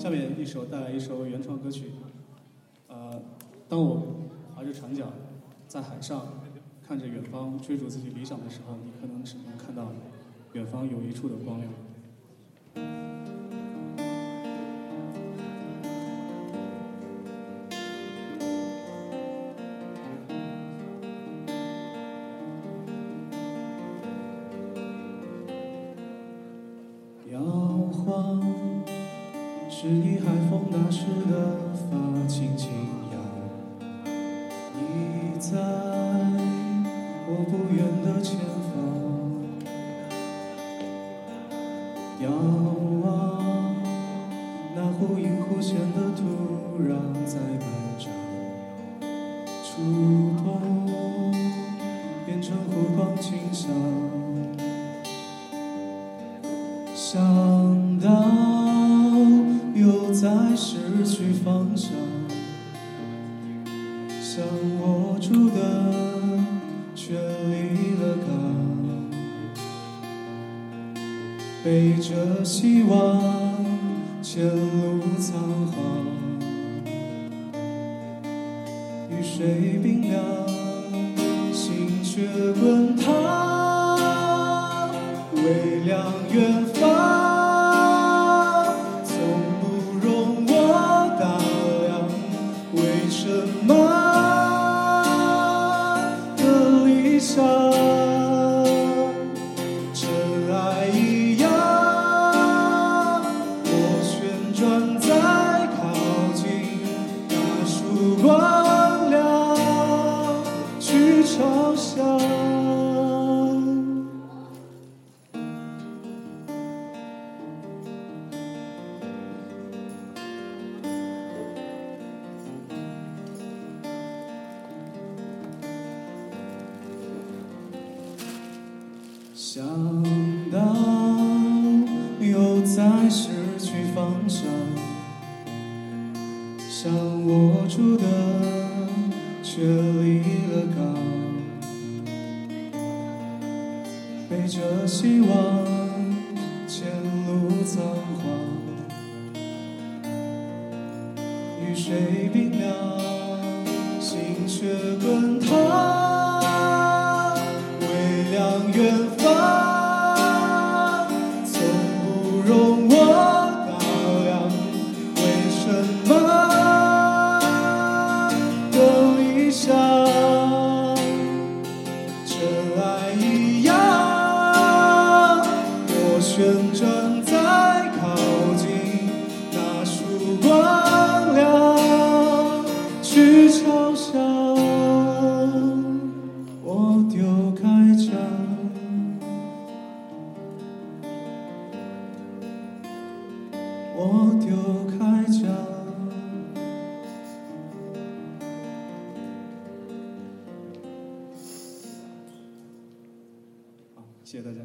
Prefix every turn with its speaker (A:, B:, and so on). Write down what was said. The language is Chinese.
A: 下面一首带来一首原创歌曲。呃，当我划着船桨在海上，看着远方追逐自己理想的时候，你可能只能看到远方有一处的光亮。摇晃，是你海风打湿的发轻轻摇。你在我不远的前方，遥望那忽隐忽现的土壤在半张，触碰失去方向，想握住的却离了港，背着希望前路苍茫，雨水冰凉，心却滚烫，微凉远方。像，尘埃一样，我旋转在靠近那束光亮，去嘲笑。想到又在失去方向，想握住的却离了港，背着希望前路苍黄，雨水冰凉，心却滚烫，旋转在靠近那束光亮，去朝向。我丢开枪，我丢开枪。好，谢谢大家。